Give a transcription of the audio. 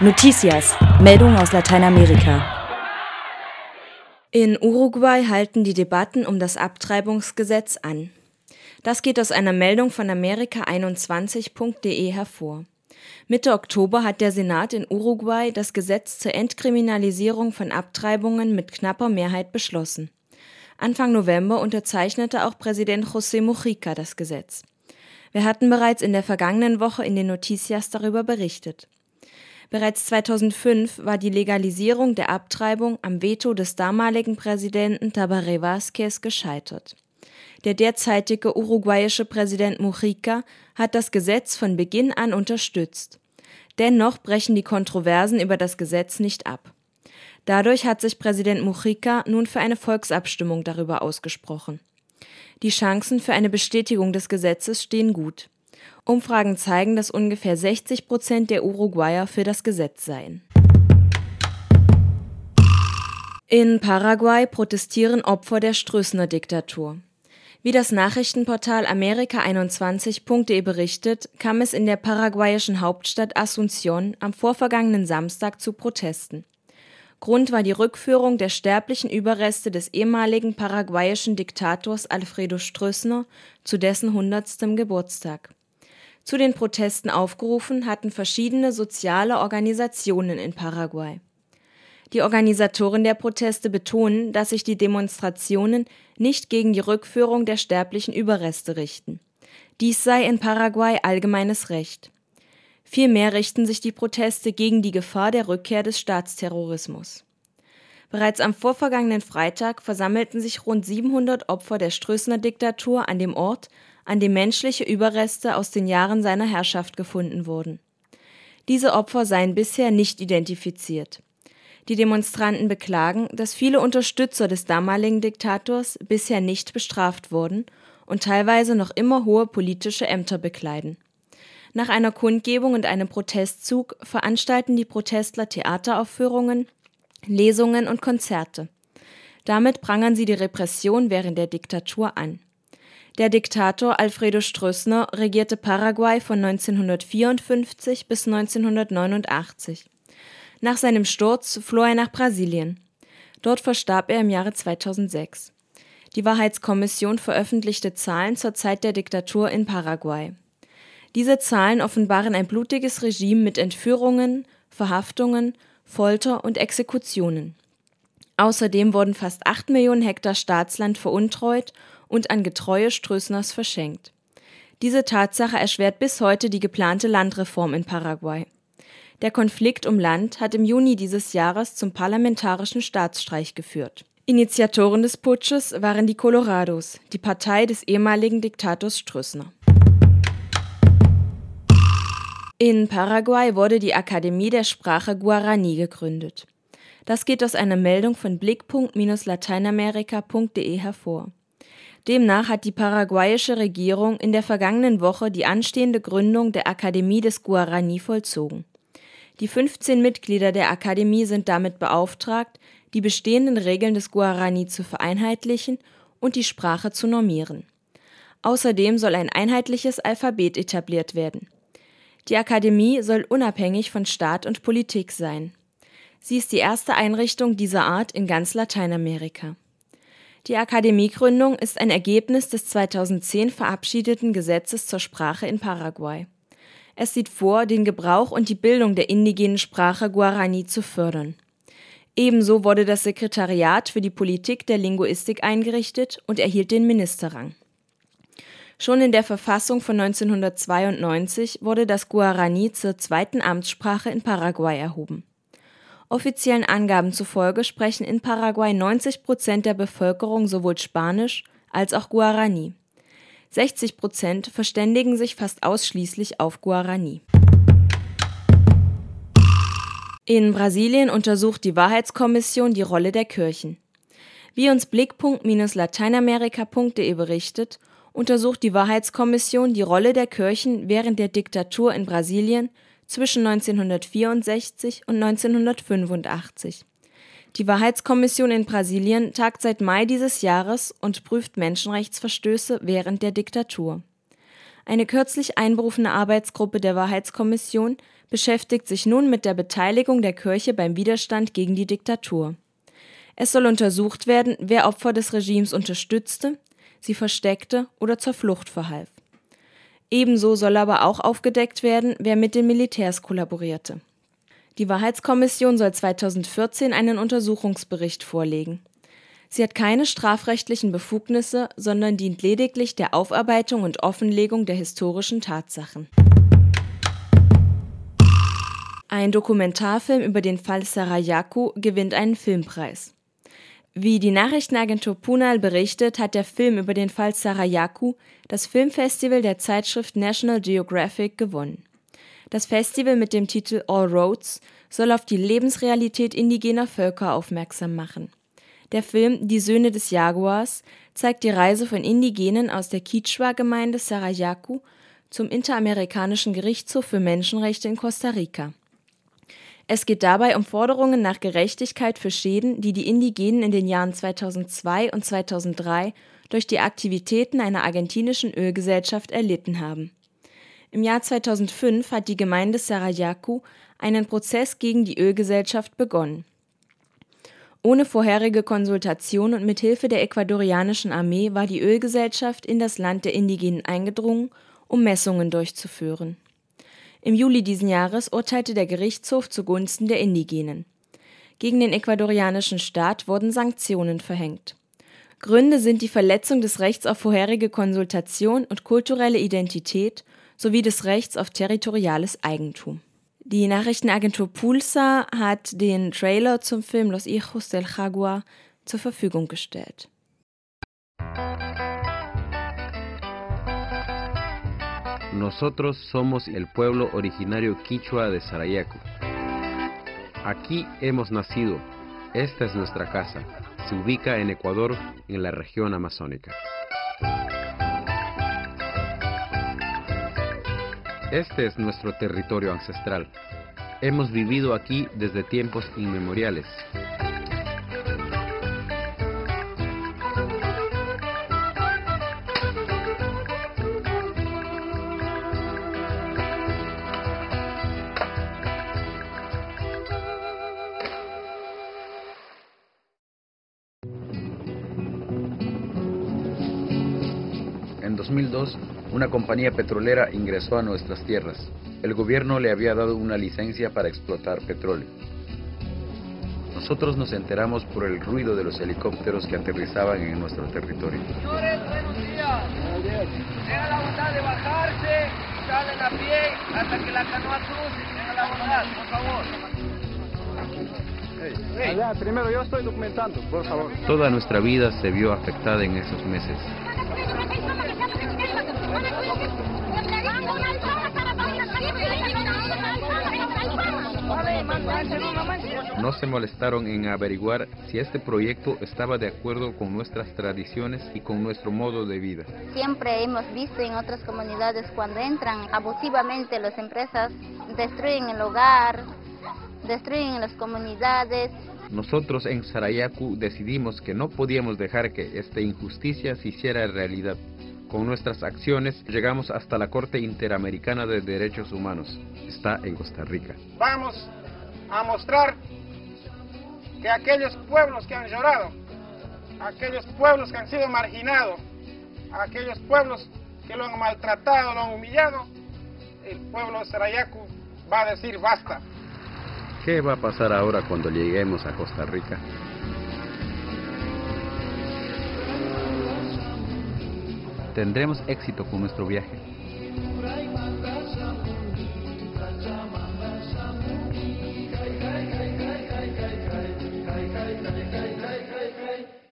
Noticias, Meldung aus Lateinamerika. In Uruguay halten die Debatten um das Abtreibungsgesetz an. Das geht aus einer Meldung von Amerika21.de hervor. Mitte Oktober hat der Senat in Uruguay das Gesetz zur Entkriminalisierung von Abtreibungen mit knapper Mehrheit beschlossen. Anfang November unterzeichnete auch Präsident José Mujica das Gesetz. Wir hatten bereits in der vergangenen Woche in den Noticias darüber berichtet. Bereits 2005 war die Legalisierung der Abtreibung am Veto des damaligen Präsidenten Tabaré Vázquez gescheitert. Der derzeitige uruguayische Präsident Mujica hat das Gesetz von Beginn an unterstützt. Dennoch brechen die Kontroversen über das Gesetz nicht ab. Dadurch hat sich Präsident Mujica nun für eine Volksabstimmung darüber ausgesprochen. Die Chancen für eine Bestätigung des Gesetzes stehen gut. Umfragen zeigen, dass ungefähr 60 Prozent der Uruguayer für das Gesetz seien. In Paraguay protestieren Opfer der Strößner-Diktatur. Wie das Nachrichtenportal Amerika21.de berichtet, kam es in der paraguayischen Hauptstadt Asunción am vorvergangenen Samstag zu Protesten. Grund war die Rückführung der sterblichen Überreste des ehemaligen paraguayischen Diktators Alfredo Stroessner zu dessen 100. Geburtstag. Zu den Protesten aufgerufen hatten verschiedene soziale Organisationen in Paraguay. Die Organisatoren der Proteste betonen, dass sich die Demonstrationen nicht gegen die Rückführung der sterblichen Überreste richten. Dies sei in Paraguay allgemeines Recht. Vielmehr richten sich die Proteste gegen die Gefahr der Rückkehr des Staatsterrorismus. Bereits am vorvergangenen Freitag versammelten sich rund 700 Opfer der Strößner Diktatur an dem Ort, an dem menschliche Überreste aus den Jahren seiner Herrschaft gefunden wurden. Diese Opfer seien bisher nicht identifiziert. Die Demonstranten beklagen, dass viele Unterstützer des damaligen Diktators bisher nicht bestraft wurden und teilweise noch immer hohe politische Ämter bekleiden. Nach einer Kundgebung und einem Protestzug veranstalten die Protestler Theateraufführungen, Lesungen und Konzerte. Damit prangern sie die Repression während der Diktatur an. Der Diktator Alfredo Stroessner regierte Paraguay von 1954 bis 1989. Nach seinem Sturz floh er nach Brasilien. Dort verstarb er im Jahre 2006. Die Wahrheitskommission veröffentlichte Zahlen zur Zeit der Diktatur in Paraguay. Diese Zahlen offenbaren ein blutiges Regime mit Entführungen, Verhaftungen, Folter und Exekutionen. Außerdem wurden fast 8 Millionen Hektar Staatsland veruntreut und an Getreue Strößners verschenkt. Diese Tatsache erschwert bis heute die geplante Landreform in Paraguay. Der Konflikt um Land hat im Juni dieses Jahres zum parlamentarischen Staatsstreich geführt. Initiatoren des Putsches waren die Colorados, die Partei des ehemaligen Diktators Strüssner. In Paraguay wurde die Akademie der Sprache Guarani gegründet. Das geht aus einer Meldung von blickpunkt-lateinamerika.de hervor. Demnach hat die paraguayische Regierung in der vergangenen Woche die anstehende Gründung der Akademie des Guarani vollzogen. Die 15 Mitglieder der Akademie sind damit beauftragt, die bestehenden Regeln des Guarani zu vereinheitlichen und die Sprache zu normieren. Außerdem soll ein einheitliches Alphabet etabliert werden. Die Akademie soll unabhängig von Staat und Politik sein. Sie ist die erste Einrichtung dieser Art in ganz Lateinamerika. Die Akademiegründung ist ein Ergebnis des 2010 verabschiedeten Gesetzes zur Sprache in Paraguay. Es sieht vor, den Gebrauch und die Bildung der indigenen Sprache Guarani zu fördern. Ebenso wurde das Sekretariat für die Politik der Linguistik eingerichtet und erhielt den Ministerrang. Schon in der Verfassung von 1992 wurde das Guarani zur zweiten Amtssprache in Paraguay erhoben. Offiziellen Angaben zufolge sprechen in Paraguay 90 Prozent der Bevölkerung sowohl Spanisch als auch Guarani. 60 Prozent verständigen sich fast ausschließlich auf Guarani. In Brasilien untersucht die Wahrheitskommission die Rolle der Kirchen. Wie uns Blickpunkt-lateinamerika.de berichtet, untersucht die Wahrheitskommission die Rolle der Kirchen während der Diktatur in Brasilien zwischen 1964 und 1985. Die Wahrheitskommission in Brasilien tagt seit Mai dieses Jahres und prüft Menschenrechtsverstöße während der Diktatur. Eine kürzlich einberufene Arbeitsgruppe der Wahrheitskommission beschäftigt sich nun mit der Beteiligung der Kirche beim Widerstand gegen die Diktatur. Es soll untersucht werden, wer Opfer des Regimes unterstützte, sie versteckte oder zur Flucht verhalf. Ebenso soll aber auch aufgedeckt werden, wer mit den Militärs kollaborierte. Die Wahrheitskommission soll 2014 einen Untersuchungsbericht vorlegen. Sie hat keine strafrechtlichen Befugnisse, sondern dient lediglich der Aufarbeitung und Offenlegung der historischen Tatsachen. Ein Dokumentarfilm über den Fall Sarayaku gewinnt einen Filmpreis. Wie die Nachrichtenagentur Punal berichtet, hat der Film über den Fall Sarayaku das Filmfestival der Zeitschrift National Geographic gewonnen. Das Festival mit dem Titel All Roads soll auf die Lebensrealität indigener Völker aufmerksam machen. Der Film Die Söhne des Jaguars zeigt die Reise von Indigenen aus der Quichua-Gemeinde Sarayaku zum Interamerikanischen Gerichtshof für Menschenrechte in Costa Rica. Es geht dabei um Forderungen nach Gerechtigkeit für Schäden, die die Indigenen in den Jahren 2002 und 2003 durch die Aktivitäten einer argentinischen Ölgesellschaft erlitten haben. Im Jahr 2005 hat die Gemeinde Sarayaku einen Prozess gegen die Ölgesellschaft begonnen. Ohne vorherige Konsultation und mit Hilfe der ecuadorianischen Armee war die Ölgesellschaft in das Land der Indigenen eingedrungen, um Messungen durchzuführen. Im Juli diesen Jahres urteilte der Gerichtshof zugunsten der Indigenen. Gegen den ecuadorianischen Staat wurden Sanktionen verhängt. Gründe sind die Verletzung des Rechts auf vorherige Konsultation und kulturelle Identität sowie des Rechts auf territoriales Eigentum. Die Nachrichtenagentur Pulsa hat den Trailer zum Film Los Hijos del Jaguar zur Verfügung gestellt. Nosotros somos el pueblo originario quichua de Sarayaco. Aquí hemos nacido. Esta es nuestra casa. Se ubica en Ecuador, en la región amazónica. Este es nuestro territorio ancestral. Hemos vivido aquí desde tiempos inmemoriales. En 2002, una compañía petrolera ingresó a nuestras tierras. El gobierno le había dado una licencia para explotar petróleo. Nosotros nos enteramos por el ruido de los helicópteros que aterrizaban en nuestro territorio. Señores, buenos días. Tengan la bondad de bajarse salen a pie hasta que la canoa cruce. Tengan la bondad, por favor. Allá, primero yo estoy documentando, por favor. Toda nuestra vida se vio afectada en esos meses. No se molestaron en averiguar si este proyecto estaba de acuerdo con nuestras tradiciones y con nuestro modo de vida. Siempre hemos visto en otras comunidades cuando entran abusivamente las empresas, destruyen el hogar, destruyen las comunidades. Nosotros en Sarayaku decidimos que no podíamos dejar que esta injusticia se hiciera realidad. Con nuestras acciones llegamos hasta la Corte Interamericana de Derechos Humanos. Está en Costa Rica. Vamos a mostrar que aquellos pueblos que han llorado, aquellos pueblos que han sido marginados, aquellos pueblos que lo han maltratado, lo han humillado, el pueblo de Sarayaku va a decir basta. ¿Qué va a pasar ahora cuando lleguemos a Costa Rica? ¿Tendremos éxito con nuestro viaje?